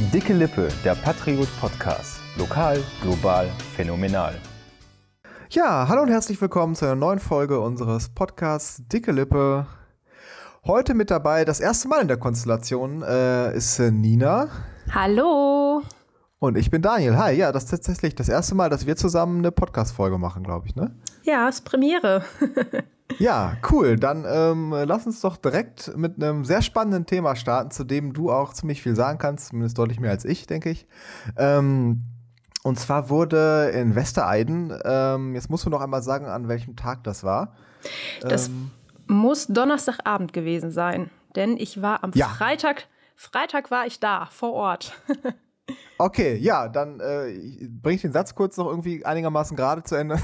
Dicke Lippe, der Patriot Podcast. Lokal, global, phänomenal. Ja, hallo und herzlich willkommen zu einer neuen Folge unseres Podcasts Dicke Lippe. Heute mit dabei, das erste Mal in der Konstellation, äh, ist äh, Nina. Hallo. Und ich bin Daniel. Hi, ja, das ist tatsächlich das erste Mal, dass wir zusammen eine Podcast-Folge machen, glaube ich, ne? Ja, ist Premiere. ja, cool. Dann ähm, lass uns doch direkt mit einem sehr spannenden Thema starten, zu dem du auch ziemlich viel sagen kannst, zumindest deutlich mehr als ich, denke ich. Ähm, und zwar wurde in Westereiden, ähm, jetzt musst du noch einmal sagen, an welchem Tag das war. Das ähm, muss Donnerstagabend gewesen sein, denn ich war am ja. Freitag, Freitag war ich da, vor Ort. Okay, ja, dann äh, bringe ich den Satz kurz noch irgendwie einigermaßen gerade zu Ende.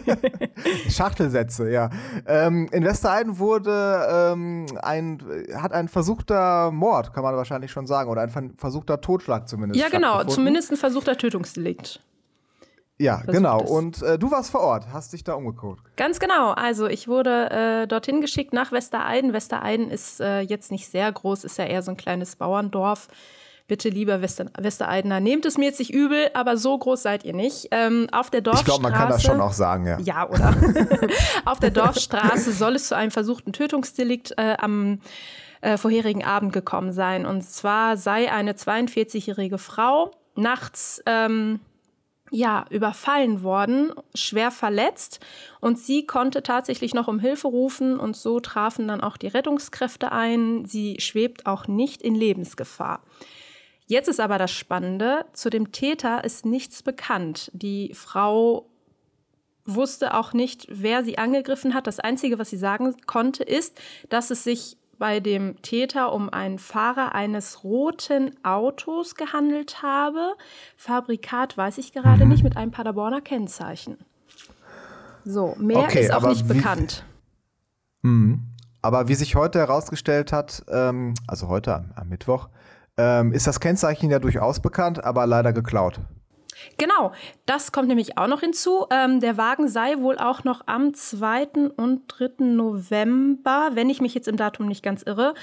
Schachtelsätze, ja. Ähm, in Westerheiden wurde ähm, ein, hat ein versuchter Mord, kann man wahrscheinlich schon sagen, oder ein versuchter Totschlag zumindest. Ja, genau, zumindest ein versuchter Tötungsdelikt. Ja, Versucht genau. Es. Und äh, du warst vor Ort, hast dich da umgeguckt. Ganz genau. Also ich wurde äh, dorthin geschickt nach Westereiden. Westereiden ist äh, jetzt nicht sehr groß, ist ja eher so ein kleines Bauerndorf. Bitte, lieber Wester Westereidener, nehmt es mir jetzt nicht übel, aber so groß seid ihr nicht. Ähm, auf der Dorfstraße. Ich glaube, man kann das schon auch sagen, ja. Ja, oder? auf der Dorfstraße soll es zu einem versuchten Tötungsdelikt äh, am äh, vorherigen Abend gekommen sein. Und zwar sei eine 42-jährige Frau nachts. Ähm, ja, überfallen worden, schwer verletzt und sie konnte tatsächlich noch um Hilfe rufen und so trafen dann auch die Rettungskräfte ein. Sie schwebt auch nicht in Lebensgefahr. Jetzt ist aber das Spannende, zu dem Täter ist nichts bekannt. Die Frau wusste auch nicht, wer sie angegriffen hat. Das Einzige, was sie sagen konnte, ist, dass es sich bei dem Täter um einen Fahrer eines roten Autos gehandelt habe. Fabrikat weiß ich gerade mhm. nicht, mit einem Paderborner Kennzeichen. So, mehr okay, ist auch nicht bekannt. Mh, aber wie sich heute herausgestellt hat, ähm, also heute am, am Mittwoch, ähm, ist das Kennzeichen ja durchaus bekannt, aber leider geklaut. Genau, das kommt nämlich auch noch hinzu. Ähm, der Wagen sei wohl auch noch am 2. und 3. November, wenn ich mich jetzt im Datum nicht ganz irre,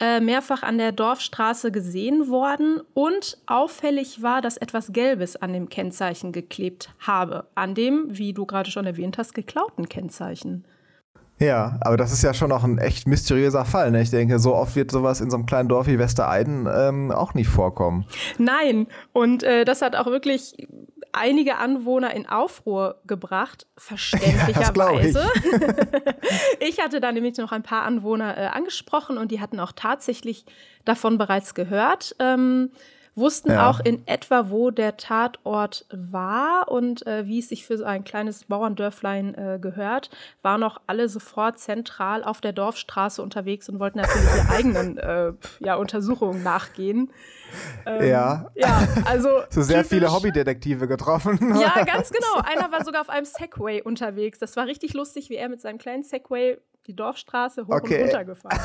äh, mehrfach an der Dorfstraße gesehen worden. Und auffällig war, dass etwas Gelbes an dem Kennzeichen geklebt habe. An dem, wie du gerade schon erwähnt hast, geklauten Kennzeichen. Ja, aber das ist ja schon noch ein echt mysteriöser Fall. Ne? Ich denke, so oft wird sowas in so einem kleinen Dorf wie Westereiden ähm, auch nicht vorkommen. Nein, und äh, das hat auch wirklich einige Anwohner in Aufruhr gebracht, verständlicherweise. Ja, ich. ich. hatte da nämlich noch ein paar Anwohner äh, angesprochen und die hatten auch tatsächlich davon bereits gehört. Ähm, wussten ja. auch in etwa, wo der Tatort war und äh, wie es sich für so ein kleines Bauerndörflein äh, gehört, waren auch alle sofort zentral auf der Dorfstraße unterwegs und wollten natürlich ihre eigenen äh, ja, Untersuchungen nachgehen. Ähm, ja. Ja, also. so sehr typisch. viele Hobbydetektive getroffen. ja, ganz genau. Einer war sogar auf einem Segway unterwegs. Das war richtig lustig, wie er mit seinem kleinen Segway die Dorfstraße hoch okay. und runter gefahren.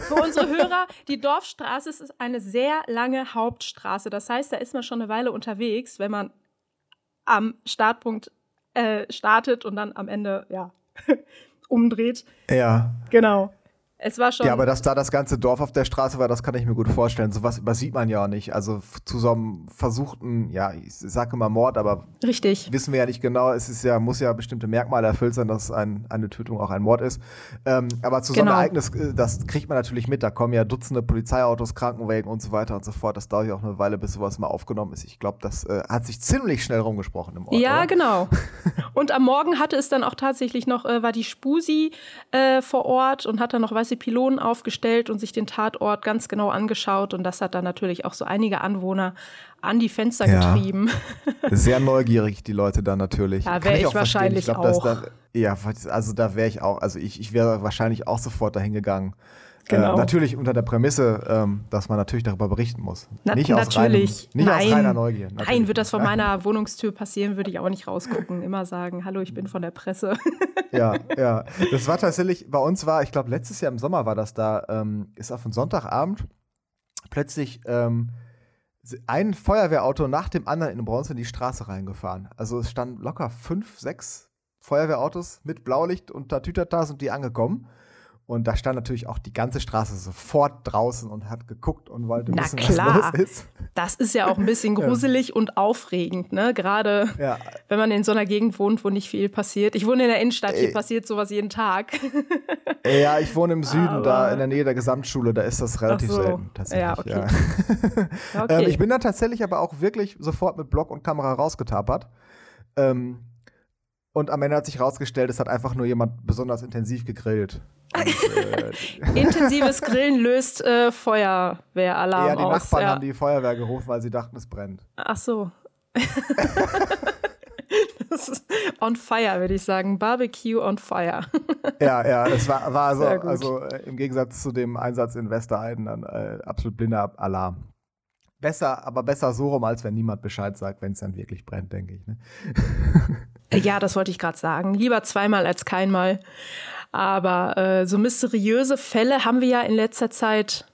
Für unsere Hörer, die Dorfstraße ist eine sehr lange Hauptstraße. Das heißt, da ist man schon eine Weile unterwegs, wenn man am Startpunkt äh, startet und dann am Ende, ja, umdreht. Ja. Genau. Es war schon. Ja, aber dass da das ganze Dorf auf der Straße war, das kann ich mir gut vorstellen. Sowas übersieht man ja auch nicht. Also zu so einem versuchten, ja, ich sage immer Mord, aber Richtig. wissen wir ja nicht genau. Es ist ja, muss ja bestimmte Merkmale erfüllt sein, dass ein, eine Tötung auch ein Mord ist. Ähm, aber zu so einem genau. Ereignis, äh, das kriegt man natürlich mit. Da kommen ja Dutzende Polizeiautos, Krankenwagen und so weiter und so fort. Das dauert ja auch eine Weile, bis sowas mal aufgenommen ist. Ich glaube, das äh, hat sich ziemlich schnell rumgesprochen im Ort. Ja, oder? genau. und am Morgen hatte es dann auch tatsächlich noch, äh, war die Spusi äh, vor Ort und hat dann noch weiße Pylonen aufgestellt und sich den Tatort ganz genau angeschaut. Und das hat dann natürlich auch so einige Anwohner an die Fenster ja. getrieben. Sehr neugierig, die Leute da natürlich. Ja, wäre ich, ich wahrscheinlich ich glaub, auch. Da, ja, also da wäre ich auch, also ich, ich wäre wahrscheinlich auch sofort dahin gegangen. Äh, genau. Äh, natürlich unter der Prämisse, ähm, dass man natürlich darüber berichten muss. Na, nicht aus, reinem, nicht nein, aus reiner Neugier. Natürlich. Nein, wird das vor meiner Wohnungstür passieren, würde ich auch nicht rausgucken. Immer sagen, hallo, ich bin von der Presse. ja, ja. Das war tatsächlich, bei uns war, ich glaube, letztes Jahr im Sommer war das da, ähm, ist auf einen Sonntagabend plötzlich ähm, ein Feuerwehrauto nach dem anderen in Bronze in die Straße reingefahren. Also es standen locker fünf, sechs Feuerwehrautos mit Blaulicht und Tatütata sind die angekommen. Und da stand natürlich auch die ganze Straße sofort draußen und hat geguckt und wollte Na wissen, klar. was los ist. Das ist ja auch ein bisschen gruselig und aufregend, ne? Gerade Ja, wenn man in so einer Gegend wohnt, wo nicht viel passiert. Ich wohne in der Innenstadt, hier Ey. passiert sowas jeden Tag. ja, ich wohne im Süden, da Aber- in der Nähe der Gesamtschule, da ist das relativ so. selten tatsächlich. Ja, okay. Ja. Okay. Ähm, ich bin da tatsächlich aber auch wirklich sofort mit Block und Kamera rausgetapert. Ähm, und am Ende hat sich rausgestellt, es hat einfach nur jemand besonders intensiv gegrillt. Und, äh, Intensives Grillen löst äh, Feuerwehralarm ja, die aus. Nachbarn ja. haben die Feuerwehr gerufen, weil sie dachten, es brennt. Ach so. das ist on fire, würde ich sagen. Barbecue on fire. Ja, ja, es war, war also, also äh, im Gegensatz zu dem Einsatz in Westerheiden dann äh, absolut blinder Alarm. Besser, aber besser so rum, als wenn niemand Bescheid sagt, wenn es dann wirklich brennt, denke ich. Ne? Ja, das wollte ich gerade sagen. Lieber zweimal als keinmal. Aber äh, so mysteriöse Fälle haben wir ja in letzter Zeit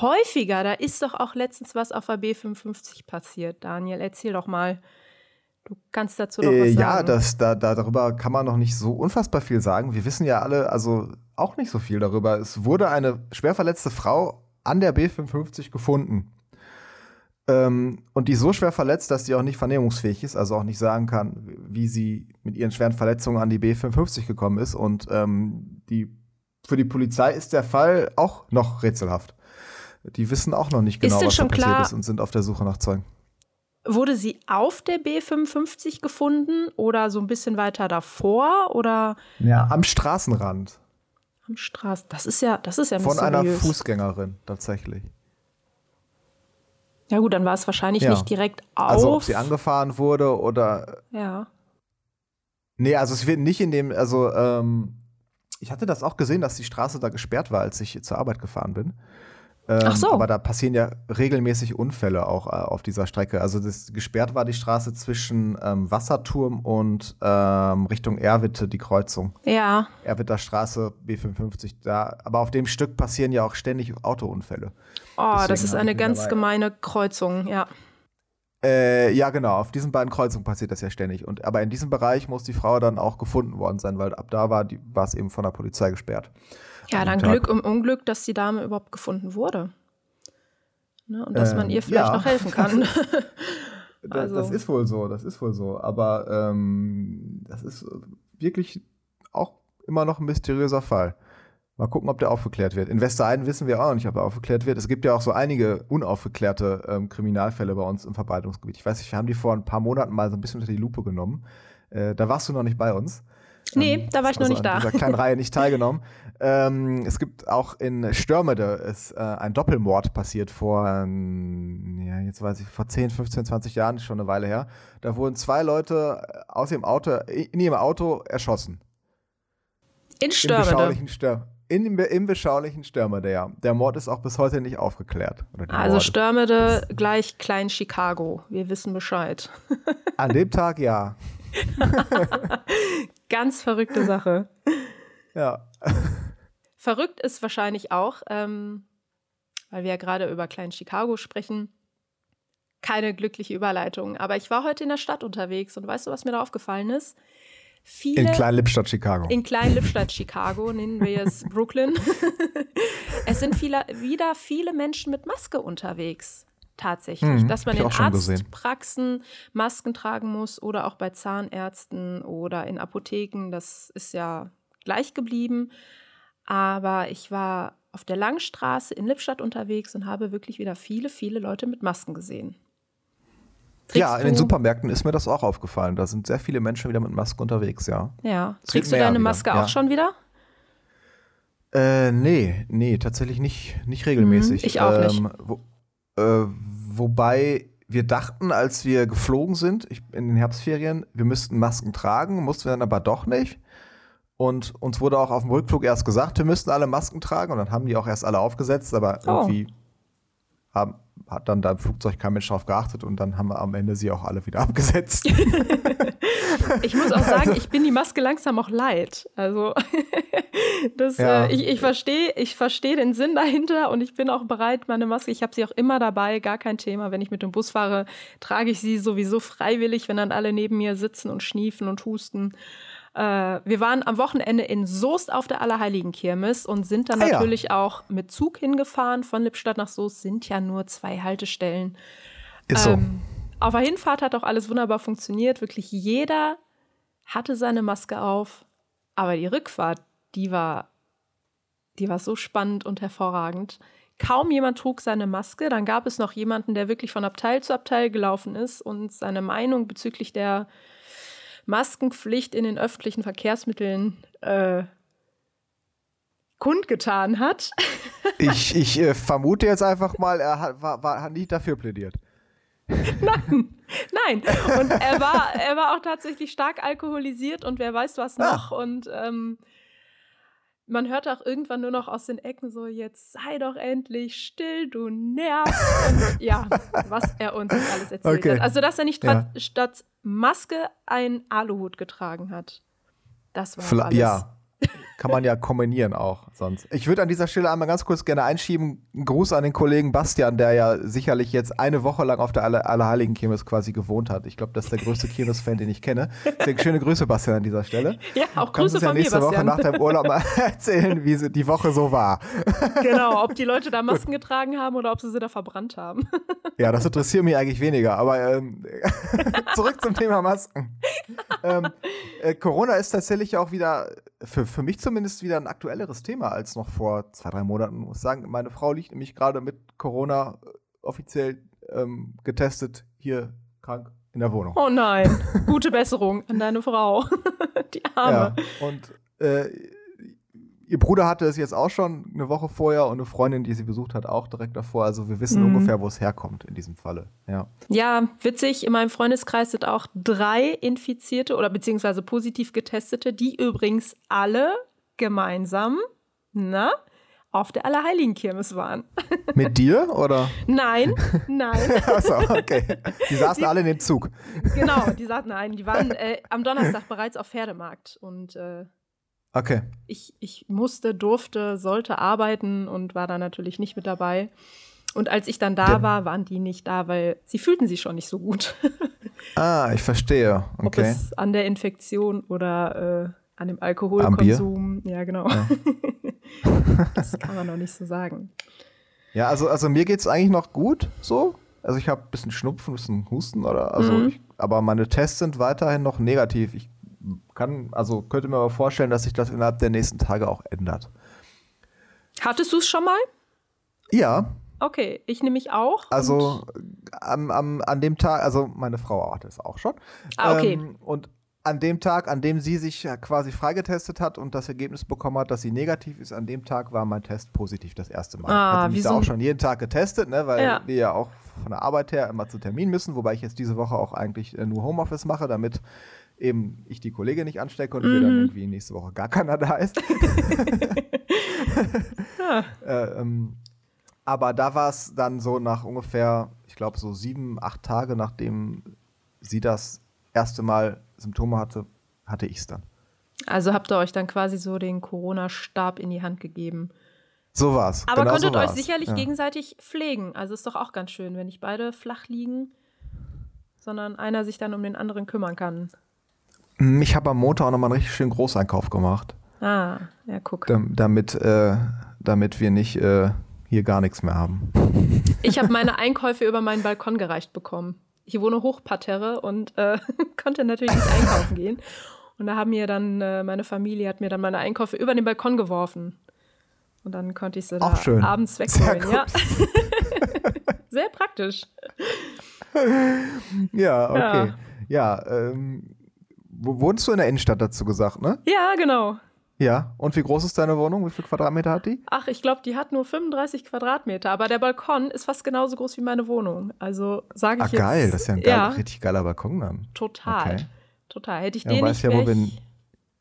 häufiger. Da ist doch auch letztens was auf der B55 passiert. Daniel, erzähl doch mal. Du kannst dazu doch was Äh, sagen. ja, das, da, da, darüber kann man noch nicht so unfassbar viel sagen. Wir wissen ja alle, also auch nicht so viel darüber. Es wurde eine schwer verletzte Frau an der B55 gefunden. Ähm, und die ist so schwer verletzt, dass sie auch nicht vernehmungsfähig ist, also auch nicht sagen kann, wie sie mit ihren schweren Verletzungen an die B55 gekommen ist. Und ähm, die, für die Polizei ist der Fall auch noch rätselhaft. Die wissen auch noch nicht genau, was da passiert ist und sind auf der Suche nach Zeugen. Wurde sie auf der B55 gefunden oder so ein bisschen weiter davor oder Ja, am Straßenrand. am Straßen? Das ist ja, das ist ja Von einer. Fußgängerin tatsächlich. Ja gut, dann war es wahrscheinlich Ja. nicht direkt auf. Also ob sie angefahren wurde oder. ja. Nee, also es wird nicht in dem, also ähm, ich hatte das auch gesehen, dass die Straße da gesperrt war, als ich zur Arbeit gefahren bin. Ähm, Ach so. Aber da passieren ja regelmäßig Unfälle auch äh, auf dieser Strecke. Also das, gesperrt war die Straße zwischen ähm, Wasserturm und ähm, Richtung Erwitte, die Kreuzung. Ja, Erwitter Straße, B55. Da, aber auf dem Stück passieren ja auch ständig Autounfälle. oh, das Deswegen ist hab eine ganz dabei- gemeine Kreuzung, ja. Äh, ja, genau. Auf diesen beiden Kreuzungen passiert das ja ständig. Und, aber in diesem Bereich muss die Frau dann auch gefunden worden sein, weil ab da war es eben von der Polizei gesperrt. Ja, dann. Glück im Unglück, dass die Dame überhaupt gefunden wurde. Ne, und dass man Ähm, ihr vielleicht ja. noch helfen kann. Also- Das ist wohl so, das ist wohl so. Aber ähm, das ist wirklich auch immer noch ein mysteriöser Fall. Mal gucken, ob der aufgeklärt wird. In Westerheiden wissen wir auch noch nicht, ob er aufgeklärt wird. Es gibt ja auch so einige unaufgeklärte ähm, Kriminalfälle bei uns im Verbreitungsgebiet. Ich weiß nicht, wir haben die vor ein paar Monaten mal so ein bisschen unter die Lupe genommen. Äh, da warst du noch nicht bei uns. Nee, da war ich noch also nicht da. an dieser kleinen Reihe nicht teilgenommen. Ähm, es gibt auch in Störmede ist äh, ein Doppelmord passiert vor, ähm, ja, jetzt weiß ich, vor 10, 15, 20 Jahren, schon eine Weile her. Da wurden zwei Leute äh, aus ihrem Auto, in ihrem Auto erschossen. In Im Störmede. beschaulichen Stör in, im, Im beschaulichen Störmede, ja. Der Mord ist auch bis heute nicht aufgeklärt. Also Morde. Störmede gleich Klein Chicago. Wir wissen Bescheid. An dem Tag ja. Ganz verrückte Sache. Ja. Verrückt ist wahrscheinlich auch, ähm, weil wir ja gerade über Klein Chicago sprechen, keine glückliche Überleitung. Aber ich war heute in der Stadt unterwegs und weißt du, was mir da aufgefallen ist? Viele In Klein-Lippstadt, Chicago. in Klein-Lippstadt, Chicago, nennen wir es Brooklyn. es sind viele, wieder viele Menschen mit Maske unterwegs. Tatsächlich. Mhm, Dass man in schon gesehen. Arztpraxen Masken tragen muss oder auch bei Zahnärzten oder in Apotheken. Das ist ja gleich geblieben. Aber ich war auf der Langstraße in Lippstadt unterwegs und habe wirklich wieder viele, viele Leute mit Masken gesehen. ja, Trägst in den Supermärkten ist mir das auch aufgefallen. Da sind sehr viele Menschen wieder mit Maske unterwegs, ja. Ja. Trägst du deine wieder, Maske ja. auch schon wieder? Äh, nee, nee, tatsächlich nicht, nicht regelmäßig. Mhm, ich auch nicht. Ähm, wo, äh, wobei wir dachten, als wir geflogen sind ich, in den Herbstferien, wir müssten Masken tragen, mussten wir dann aber doch nicht. Und uns wurde auch auf dem Rückflug erst gesagt, wir müssten alle Masken tragen und dann haben die auch erst alle aufgesetzt, aber Oh. irgendwie haben, hat dann da im Flugzeug kein Mensch drauf geachtet und dann haben wir am Ende sie auch alle wieder abgesetzt. Ich muss auch sagen, ich bin die Maske langsam auch leid. Also das, Ja. äh, ich, ich verstehe ich versteh den Sinn dahinter und ich bin auch bereit, meine Maske, ich habe sie auch immer dabei, gar kein Thema. Wenn ich mit dem Bus fahre, trage ich sie sowieso freiwillig, wenn dann alle neben mir sitzen und schniefen und husten. Äh, wir waren am Wochenende in Soest auf der Allerheiligen Kirmes und sind dann Ah, ja. natürlich auch mit Zug hingefahren. Von Lippstadt nach Soest sind ja nur zwei Haltestellen. Ist so. Ähm, auf der Hinfahrt hat auch alles wunderbar funktioniert. Wirklich jeder hatte seine Maske auf. Aber die Rückfahrt, die war, die war so spannend und hervorragend. Kaum jemand trug seine Maske. Dann gab es noch jemanden, der wirklich von Abteil zu Abteil gelaufen ist und seine Meinung bezüglich der Maskenpflicht in den öffentlichen Verkehrsmitteln äh, kundgetan hat. Ich, ich äh, vermute jetzt einfach mal, er hat, war, war, hat nicht dafür plädiert. Nein, und er war, er war auch tatsächlich stark alkoholisiert und wer weiß was Ah. noch. Und ähm, man hört auch irgendwann nur noch aus den Ecken so, jetzt sei doch endlich still, du nervst. Und ja, was er uns alles erzählt Okay. hat. Also, dass er nicht Ja. statt Maske einen Aluhut getragen hat. Das war Vla- alles. Ja, kann man ja kombinieren auch sonst. Ich würde an dieser Stelle einmal ganz kurz gerne einschieben, einen Gruß an den Kollegen Bastian, der ja sicherlich jetzt eine Woche lang auf der Aller Allerheiligen Kirmes quasi gewohnt hat. Ich glaube, das ist der größte Kirmes-Fan, den ich kenne. Deswegen schöne Grüße, Bastian, an dieser Stelle. Ja, auch Kannst Grüße uns ja von mir, nächste Woche nach deinem Urlaub mal erzählen, wie die Woche so war. Genau, ob die Leute da Masken getragen haben oder ob sie sie da verbrannt haben. Ja, das interessiert mich eigentlich weniger, aber ähm, zurück zum Thema Masken. ähm, äh, Corona ist tatsächlich auch wieder, für, für mich zumindest, wieder ein aktuelleres Thema als noch vor zwei, drei Monaten. Ich muss sagen, meine Frau liegt nämlich gerade mit Corona äh, offiziell ähm, getestet hier krank in der Wohnung. Oh nein, gute Besserung an deine Frau. Die Arme. Ja, und äh, ihr Bruder hatte es jetzt auch schon eine Woche vorher und eine Freundin, die sie besucht hat, auch direkt davor. Also wir wissen Mhm. ungefähr, wo es herkommt in diesem Falle. Ja. Ja, witzig. In meinem Freundeskreis sind auch drei Infizierte oder beziehungsweise positiv getestete, die übrigens alle gemeinsam, na, auf der Allerheiligen Kirmes waren. Mit dir oder? Nein, nein, Achso, okay. Die saßen alle in dem Zug. genau, die sagten nein, die waren äh, am Donnerstag bereits auf Pferdemarkt und äh, Okay. ich, ich musste, durfte, sollte arbeiten und war da natürlich nicht mit dabei. Und als ich dann da Der- war, waren die nicht da, weil sie fühlten sich schon nicht so gut. Ah, ich verstehe. Ob Okay. es an der Infektion oder äh, an dem Alkoholkonsum. Ja, genau. das kann man noch nicht so sagen. Ja, also, also mir geht's eigentlich noch gut so. Also ich habe ein bisschen Schnupfen, ein bisschen Husten oder also Mhm. ich, aber meine Tests sind weiterhin noch negativ. Ich kann, also könnte mir aber vorstellen, dass sich das innerhalb der nächsten Tage auch ändert. Hattest du es schon mal? Ja, Okay, ich nehme mich auch. also am, am, an dem Tag, also meine Frau hatte es auch schon. Ah, okay. Ähm, und an dem Tag, an dem sie sich ja quasi freigetestet hat und das Ergebnis bekommen hat, dass sie negativ ist, an dem Tag war mein Test positiv das erste Mal. Ah, ich hatte mich da auch schon jeden Tag getestet, ne, weil Ja. wir ja auch von der Arbeit her immer zu Termin müssen, wobei ich jetzt diese Woche auch eigentlich äh, nur Homeoffice mache, damit eben ich die Kollegin nicht anstecke und wir dann Mhm. irgendwie nächste Woche gar keiner da ist. Ja. Äh, ähm, aber da war es dann so nach ungefähr, ich glaube, so sieben, acht Tage, nachdem sie das erste Mal Symptome hatte, hatte ich es dann. Also habt ihr euch dann quasi so den Corona-Stab in die Hand gegeben. So war's. Aber genau konntet so euch sicherlich ja. gegenseitig pflegen. Also ist doch auch ganz schön, wenn nicht beide flach liegen, sondern einer sich dann um den anderen kümmern kann. Mm, Ich habe am Montag auch nochmal einen richtig schönen Großeinkauf gemacht, Ah, ja, guck. dam- damit, äh, damit wir nicht äh, hier gar nichts mehr haben. Ich habe meine Einkäufe über meinen Balkon gereicht bekommen. Ich wohne Hochparterre und äh, konnte natürlich nicht einkaufen gehen. Und da haben mir dann, äh, meine Familie hat mir dann meine Einkäufe über den Balkon geworfen. Und dann konnte ich sie da Auch schön. abends wegholen. Ja. Sehr praktisch. Ja, okay. Ja, ähm, wo wohnst du in der Innenstadt dazu gesagt, ne? Ja, genau. Ja. Und wie groß ist deine Wohnung? Wie viel Quadratmeter hat die? Ach, ich glaube, die hat nur 35 Quadratmeter, aber der Balkon ist fast genauso groß wie meine Wohnung. Also sage ich Ah, jetzt. geil. Das ist ja ein geil, ja, richtig geiler Balkon dann. total. Okay. Total. Hätte ich Ja, den weiß nicht, ja, wo wir- ich,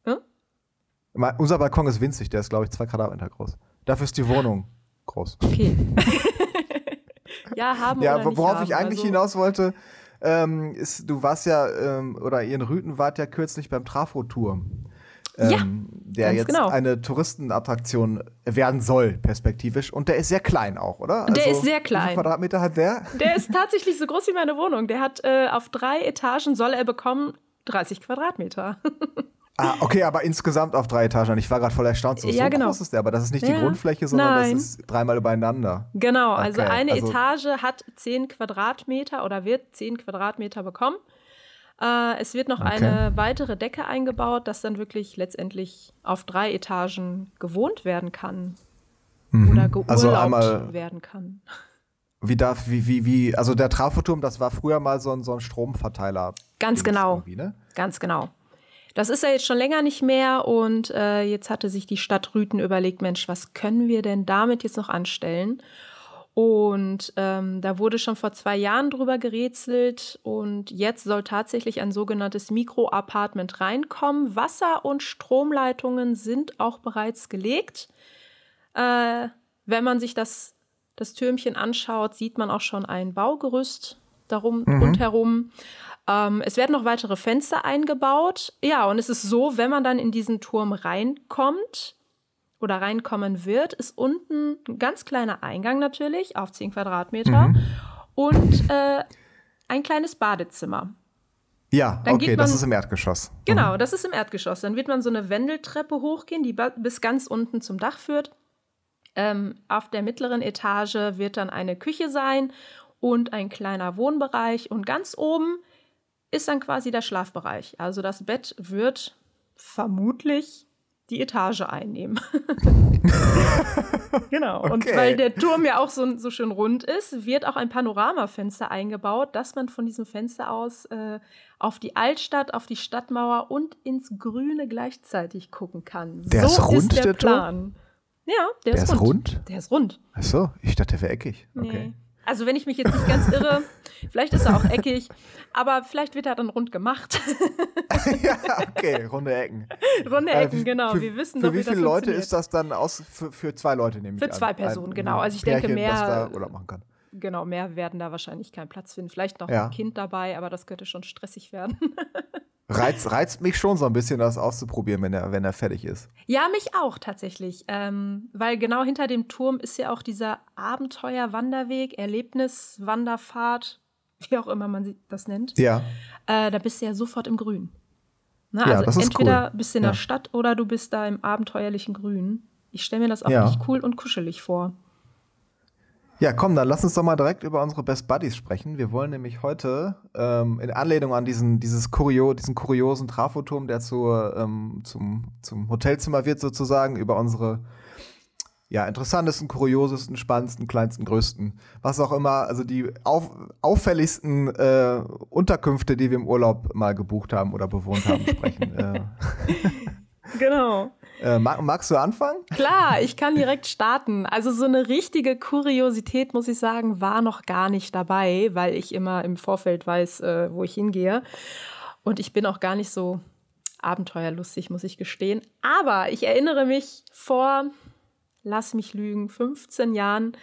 Hm? Unser Balkon ist winzig, der ist, glaube ich, zwei Quadratmeter groß. Dafür ist die Wohnung groß. Okay. ja, haben Ja, oder worauf haben. ich eigentlich also, hinaus wollte, ähm, ist, du warst ja, ähm, oder ihr in Rüten wart ja kürzlich beim Trafo-Turm. Ja, Ähm, der jetzt genau. eine Touristenattraktion werden soll, perspektivisch. Und der ist sehr klein auch, oder? Also, Der ist sehr Wie klein. viele Quadratmeter hat der? Der ist tatsächlich so groß wie meine Wohnung. Der hat äh, auf drei Etagen soll er bekommen 30 Quadratmeter. Ah, okay, aber insgesamt auf drei Etagen. Ich war gerade voll erstaunt. So, Ja, so genau. groß ist der, aber das ist nicht Ja. die Grundfläche, sondern Nein. das ist dreimal übereinander. Genau, also Okay, eine also- Etage hat 10 Quadratmeter oder wird 10 Quadratmeter bekommen. Äh, es wird noch Okay. eine weitere Decke eingebaut, dass dann wirklich letztendlich auf drei Etagen gewohnt werden kann oder geurlaubt Also einmal- werden kann. Wie darf, wie, wie, wie, also der Trafoturm, das war früher mal so ein, so ein Stromverteiler. Ganz genau. Ne? Ganz genau. Das ist ja jetzt schon länger nicht mehr und äh, jetzt hatte sich die Stadt Rüten überlegt, Mensch, was können wir denn damit jetzt noch anstellen? Und ähm, da wurde schon vor zwei Jahren drüber gerätselt und jetzt soll tatsächlich ein sogenanntes Mikroapartment reinkommen. Wasser- und Stromleitungen sind auch bereits gelegt. Äh, wenn man sich das, das Türmchen anschaut, sieht man auch schon ein Baugerüst darum rundherum. Ähm, es werden noch weitere Fenster eingebaut. Ja, und es ist so, wenn man dann in diesen Turm reinkommt oder reinkommen wird, ist unten ein ganz kleiner Eingang natürlich auf 10 Quadratmeter und äh, ein kleines Badezimmer. Ja, Dann okay, geht das man- ist im Erdgeschoss. Genau, das ist im Erdgeschoss. Dann wird man so eine Wendeltreppe hochgehen, die bis ganz unten zum Dach führt. Ähm, auf der mittleren Etage wird dann eine Küche sein und ein kleiner Wohnbereich. Und ganz oben ist dann quasi der Schlafbereich. Also das Bett wird vermutlich die Etage einnehmen. genau. Und Okay. weil der Turm ja auch so, so schön rund ist, wird auch ein Panoramafenster eingebaut, dass man von diesem Fenster aus äh, auf die Altstadt, auf die Stadtmauer und ins Grüne gleichzeitig gucken kann. Der so ist rund, ist der, der Turm? Plan. Ja, der, Der ist, ist rund. rund? Der ist rund. Ach so, ich dachte, der wäre eckig. Nee. Also wenn ich mich jetzt nicht ganz irre, vielleicht ist er auch eckig, aber vielleicht wird er dann rund gemacht. ja, okay, runde Ecken. Runde Äh, Ecken, wie- genau. Für, Wir wissen für wie das viele Leute ist das dann aus? Für, für zwei Leute, nehme ich Für an. zwei Personen, Ein- genau. Also ich denke, Pärchen, das mehr- da Urlaub machen kann. Genau, mehr werden da wahrscheinlich keinen Platz finden. Vielleicht noch Ja. ein Kind dabei, aber das könnte schon stressig werden. Reizt, reizt mich schon so ein bisschen, das auszuprobieren, wenn er, wenn er fertig ist. Ja, mich auch tatsächlich. Ähm, weil genau hinter dem Turm ist ja auch dieser Abenteuer-Wanderweg, Erlebnis-Wanderfahrt, wie auch immer man sie- das nennt. Ja. Äh, da bist du ja sofort im Grün. Ne? Ja, also das ist entweder cool. bist du in Ja. der Stadt oder du bist da im abenteuerlichen Grün. Ich stelle mir das auch Ja. echt cool und kuschelig vor. Ja, komm, dann lass uns doch mal direkt über unsere Best Buddies sprechen. Wir wollen nämlich heute ähm, in Anlehnung an diesen, dieses Kurio, diesen kuriosen Trafoturm, der zur, ähm, zum, zum Hotelzimmer wird, sozusagen, über unsere ja, interessantesten, kuriosesten, spannendsten, kleinsten, größten, was auch immer, also die auf, auffälligsten äh, Unterkünfte, die wir im Urlaub mal gebucht haben oder bewohnt haben, sprechen. äh, Genau. Äh, mag, magst du anfangen? Klar, ich kann direkt starten. Also so eine richtige Kuriosität, muss ich sagen, war noch gar nicht dabei, weil ich immer im Vorfeld weiß, äh, wo ich hingehe. Und ich bin auch gar nicht so abenteuerlustig, muss ich gestehen. Aber ich erinnere mich vor, lass mich lügen, 15 Jahren.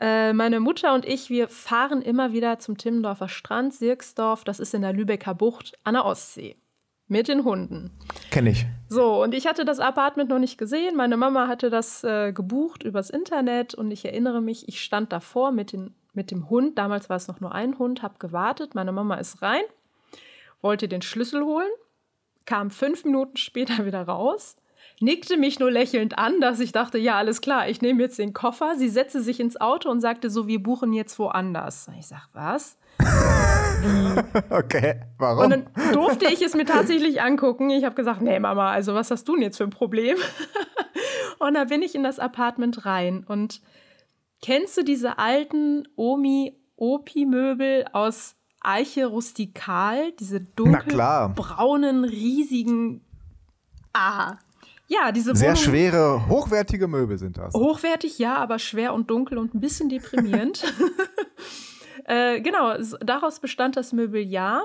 Äh, meine Mutter und ich, wir fahren immer wieder zum Timmendorfer Strand, Sirksdorf, das ist in der Lübecker Bucht an der Ostsee. Mit den Hunden. Kenn ich. So, und ich hatte das Apartment noch nicht gesehen. Meine Mama hatte das äh, gebucht übers Internet und ich erinnere mich, ich stand davor mit, den, mit dem Hund. Damals war es noch nur ein Hund, habe gewartet. Meine Mama ist rein, wollte den Schlüssel holen, kam fünf Minuten später wieder raus, nickte mich nur lächelnd an, dass ich dachte, ja, alles klar, ich nehme jetzt den Koffer. Sie setzte sich ins Auto und sagte so, wir buchen jetzt woanders. Ich sag, was? Okay, warum? Und dann durfte ich es mir tatsächlich angucken. Ich habe gesagt, nee, Mama, also was hast du denn jetzt für ein Problem? und da bin ich in das Apartment rein. Und kennst du diese alten Omi-Opi-Möbel aus Eiche rustikal? Diese dunkelbraunen, riesigen. Ah. Ja, diese Sehr Wohnung- schwere, hochwertige Möbel sind das. Hochwertig, ja, aber schwer und dunkel und ein bisschen deprimierend. äh, genau, daraus bestand das Möbeljahr.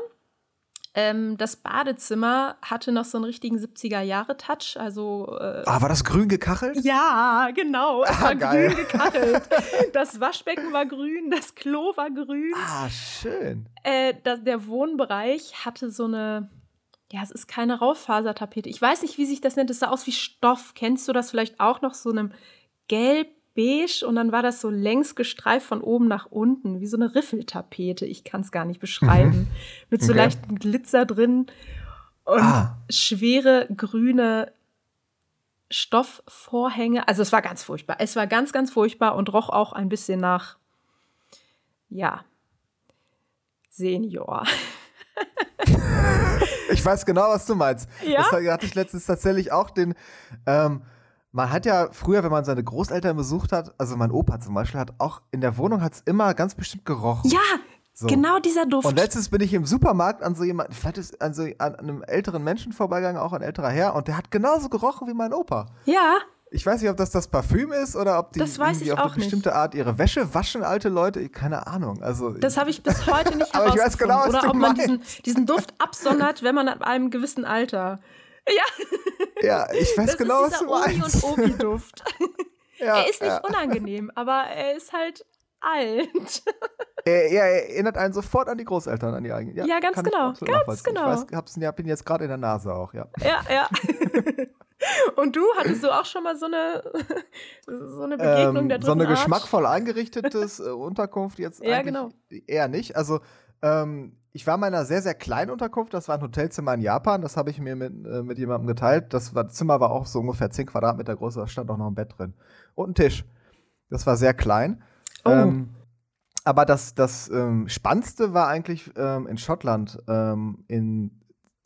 Ähm, das Badezimmer hatte noch so einen richtigen 70er-Jahre-Touch. Also, äh, Ah, war das grün gekachelt? ja, genau. Es Ah, war geil. grün gekachelt. Das Waschbecken war grün, das Klo war grün. Ah, schön. Äh, das, der Wohnbereich hatte so eine, ja, es ist keine Rauffasertapete. Ich weiß nicht, wie sich das nennt. Es sah aus wie Stoff. Kennst du das vielleicht auch noch so einem gelb-beige und dann war das so längs gestreift von oben nach unten, wie so eine Riffeltapete. Ich kann es gar nicht beschreiben. Mit so Okay. leichtem Glitzer drin. und ah. schwere grüne Stoffvorhänge. Also es war ganz furchtbar. Es war ganz, ganz furchtbar und roch auch ein bisschen nach, ja, Senior. ich weiß genau, was du meinst. Ja? Das hatte ich letztens tatsächlich auch den. Ähm, man hat ja früher, wenn man seine Großeltern besucht hat, also mein Opa zum Beispiel, hat auch in der Wohnung hat es immer ganz bestimmt gerochen. Ja, so. genau dieser Duft. Und letztens bin ich im Supermarkt an so jemand, vielleicht ist an, so, an einem älteren Menschen vorbeigegangen, auch ein älterer Herr, und der hat genauso gerochen wie mein Opa. Ja. Ich weiß nicht, ob das das Parfüm ist oder ob die das weiß irgendwie auf eine bestimmte nicht. Art ihre Wäsche waschen, alte Leite. Keine Ahnung. Also, das habe ich bis heute nicht Aber ich weiß genau, was Oder ob man diesen, diesen, Duft absondert, wenn man ab einem gewissen Alter. Ja. Ja, ich weiß das genau, ist was du Omi meinst. und Obi-Duft. ja, er ist nicht ja. unangenehm, aber er ist halt alt. Er, er, erinnert einen sofort an die Großeltern, an die eigenen. Ja, ja ganz genau. Ganz genau. Ich weiß, hab's, ja, bin jetzt gerade in der Nase auch, ja. Ja, ja. Und du, hattest du auch schon mal so eine, so eine Begegnung ähm, der dritten So eine Art? geschmackvoll eingerichtetes äh, Unterkunft jetzt Ja, genau. eher nicht. Also ähm, ich war in einer sehr, sehr kleinen Unterkunft. Das war ein Hotelzimmer in Japan. Das habe ich mir mit, äh, mit jemandem geteilt. Das, war, Zimmer war auch so ungefähr 10 Quadratmeter groß. Da stand auch noch ein Bett drin. Und ein Tisch. Das war sehr klein. Oh. Ähm, aber das, das ähm, Spannendste war eigentlich ähm, in Schottland, ähm, in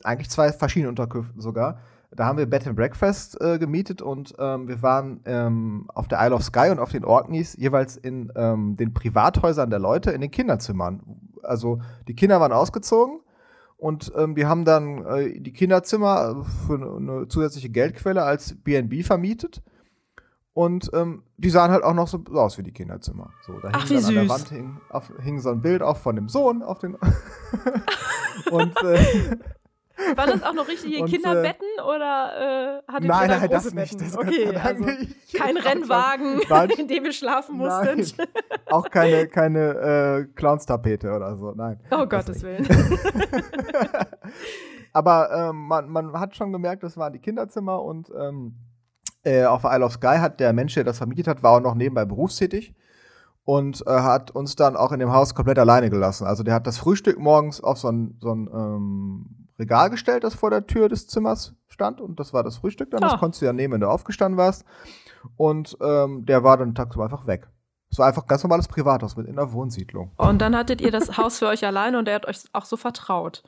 eigentlich zwei verschiedenen Unterkünften sogar. Da haben wir Bed and Breakfast äh, gemietet und ähm, wir waren ähm, auf der Isle of Skye und auf den Orkneys jeweils in ähm, den Privathäusern der Leute in den Kinderzimmern. Also die Kinder waren ausgezogen und ähm, wir haben dann äh, die Kinderzimmer für eine zusätzliche Geldquelle als B&B vermietet. Und ähm, die sahen halt auch noch so aus wie die Kinderzimmer. So, da Ach, hing wie dann an der süß. Wand hing, auf, hing so ein Bild auch von dem Sohn auf den. und äh, Waren das auch noch richtige Und, äh, Kinderbetten oder äh, hattet nein, nein, das nicht. Betten? Das Gott okay, also nicht. kein Rennwagen, nein. in dem ihr schlafen Nein. musstet. auch keine, keine äh, Clownstapete oder so. Nein. Oh Das Gottes nicht. Willen. Aber ähm, man, man hat schon gemerkt, das waren die Kinderzimmer und ähm, äh, auf Isle of Skye hat der Mensch, der das vermietet hat, war auch noch nebenbei berufstätig und äh, hat uns dann auch in dem Haus komplett alleine gelassen. Also der hat das Frühstück morgens auf so ein, so ein ähm, Regal gestellt, das vor der Tür des Zimmers stand und das war das Frühstück dann. Ah. Das konntest du ja nehmen, wenn du aufgestanden warst. Und ähm, der war dann tagsüber einfach weg. Es war einfach ein ganz normales Privathaus mit in der Wohnsiedlung. Und dann hattet ihr das Haus für euch alleine und er hat euch auch so vertraut.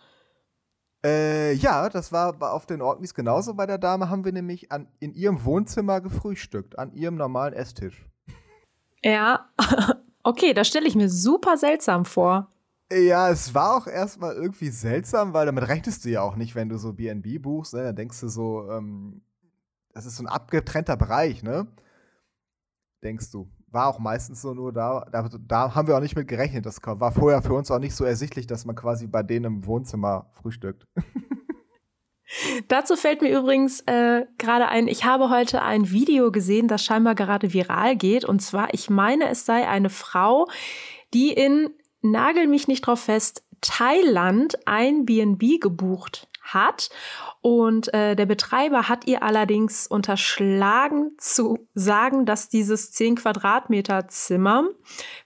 Äh, ja, das war auf den Orkneys genauso. Bei der Dame haben wir nämlich an, in ihrem Wohnzimmer gefrühstückt, an ihrem normalen Esstisch. Ja, okay, das stelle ich mir super seltsam vor. Ja, es war auch erstmal irgendwie seltsam, weil damit rechnest du ja auch nicht, wenn du so BNB buchst. Ne? Dann denkst du so, ähm, das ist so ein abgetrennter Bereich, ne? Denkst du. War auch meistens so nur da, da, da haben wir auch nicht mit gerechnet. Das war vorher für uns auch nicht so ersichtlich, dass man quasi bei denen im Wohnzimmer frühstückt. Dazu fällt mir übrigens äh, gerade ein, ich habe heute ein Video gesehen, das scheinbar gerade viral geht. Und zwar, ich meine, es sei eine Frau, die in, nagel mich nicht drauf fest, Thailand ein BNB gebucht hat. Und äh, der Betreiber hat ihr allerdings unterschlagen zu sagen, dass dieses 10 Quadratmeter Zimmer,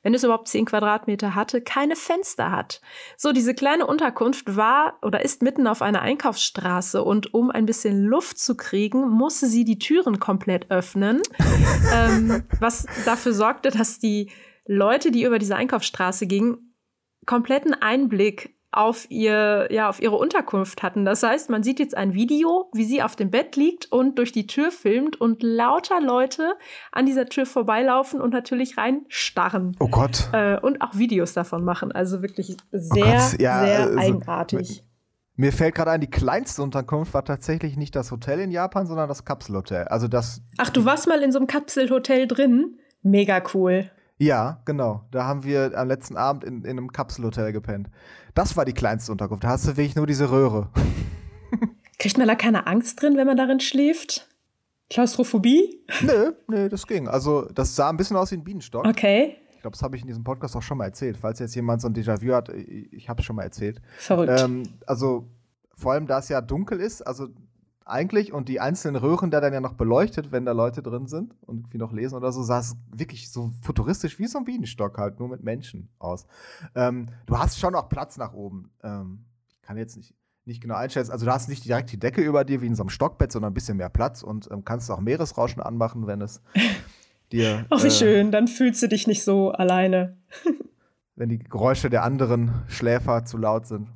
wenn es überhaupt 10 Quadratmeter hatte, keine Fenster hat. So, diese kleine Unterkunft war oder ist mitten auf einer Einkaufsstraße und um ein bisschen Luft zu kriegen, musste sie die Türen komplett öffnen, ähm, was dafür sorgte, dass die Leute, die über diese Einkaufsstraße gingen, kompletten Einblick auf ihr, ja, auf ihre Unterkunft hatten. Das heißt, man sieht jetzt ein Video, wie sie auf dem Bett liegt und durch die Tür filmt und lauter Leute an dieser Tür vorbeilaufen und natürlich reinstarren. Oh Gott. Äh, und auch Videos davon machen. Also wirklich sehr, Gott, ja, sehr also, eigenartig. Mir fällt gerade ein, die kleinste Unterkunft war tatsächlich nicht das Hotel in Japan, sondern das Kapselhotel. Also das. Ach, du warst mal in so einem Kapselhotel drin? Mega cool. Ja, genau. Da haben wir am letzten Abend in, in einem Kapselhotel gepennt. Das war die kleinste Unterkunft. Da hast du wirklich nur diese Röhre. Kriegt man da keine Angst drin, wenn man darin schläft? Klaustrophobie? nö, nö, das ging. Also, das sah ein bisschen aus wie ein Bienenstock. Okay. Ich glaube, das habe ich in diesem Podcast auch schon mal erzählt. Falls jetzt jemand so ein Déjà-vu hat, ich, ich habe es schon mal erzählt. Verrückt. Ähm, also, vor allem, da es ja dunkel ist, also eigentlich und die einzelnen Röhren da dann ja noch beleuchtet, wenn da Leute drin sind und irgendwie noch lesen oder so, sah es wirklich so futuristisch wie so ein Bienenstock halt, nur mit Menschen aus. Ähm, du hast schon auch Platz nach oben. Ähm, ich kann jetzt nicht. nicht genau einschätzen. Also du hast nicht direkt die Decke über dir wie in so einem Stockbett, sondern ein bisschen mehr Platz und ähm, kannst auch Meeresrauschen anmachen, wenn es dir. Ach, wie äh, schön, dann fühlst du dich nicht so alleine. Wenn die Geräusche der anderen Schläfer zu laut sind.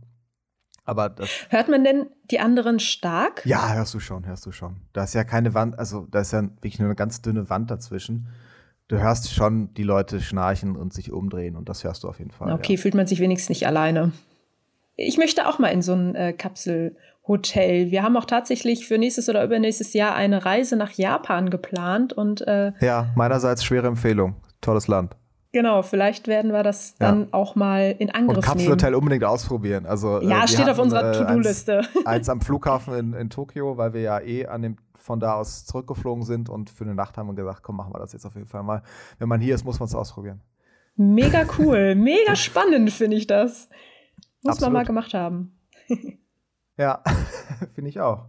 Aber das. Hört man denn die anderen stark? Ja, hörst du schon, hörst du schon. Da ist ja keine Wand, also da ist ja wirklich nur eine ganz dünne Wand dazwischen. Du hörst schon die Leute schnarchen und sich umdrehen und das hörst du auf jeden Fall. Okay, ja. fühlt man sich wenigstens nicht alleine. Ich möchte auch mal in so ein äh, Kapselhotel. Wir haben auch tatsächlich für nächstes oder übernächstes Jahr eine Reise nach Japan geplant und äh, Ja, meinerseits schwere Empfehlung. Tolles Land. Genau, vielleicht werden wir das dann Ja. auch mal in Und Angriff nehmen. Kapselhotel unbedingt ausprobieren. Also, äh, Ja, steht auf hatten, unserer äh, To-Do-Liste. Eins, eins am Flughafen in, in Tokio, weil wir ja eh an dem, von da aus zurückgeflogen sind und für eine Nacht haben wir gesagt, komm, machen wir das jetzt auf jeden Fall mal. Wenn man hier ist, muss man es ausprobieren. Mega cool, mega spannend finde ich das. Muss man Absolut. mal gemacht haben. Ja, finde ich auch.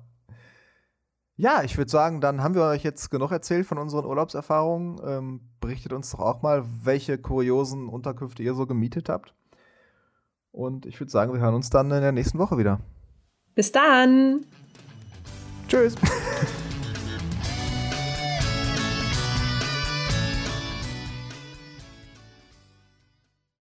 Ja, ich würde sagen, dann haben wir euch jetzt genug erzählt von unseren Urlaubserfahrungen. Ähm, berichtet uns doch auch mal, welche kuriosen Unterkünfte ihr so gemietet habt. Und ich würde sagen, wir hören uns dann in der nächsten Woche wieder. Bis dann! Tschüss.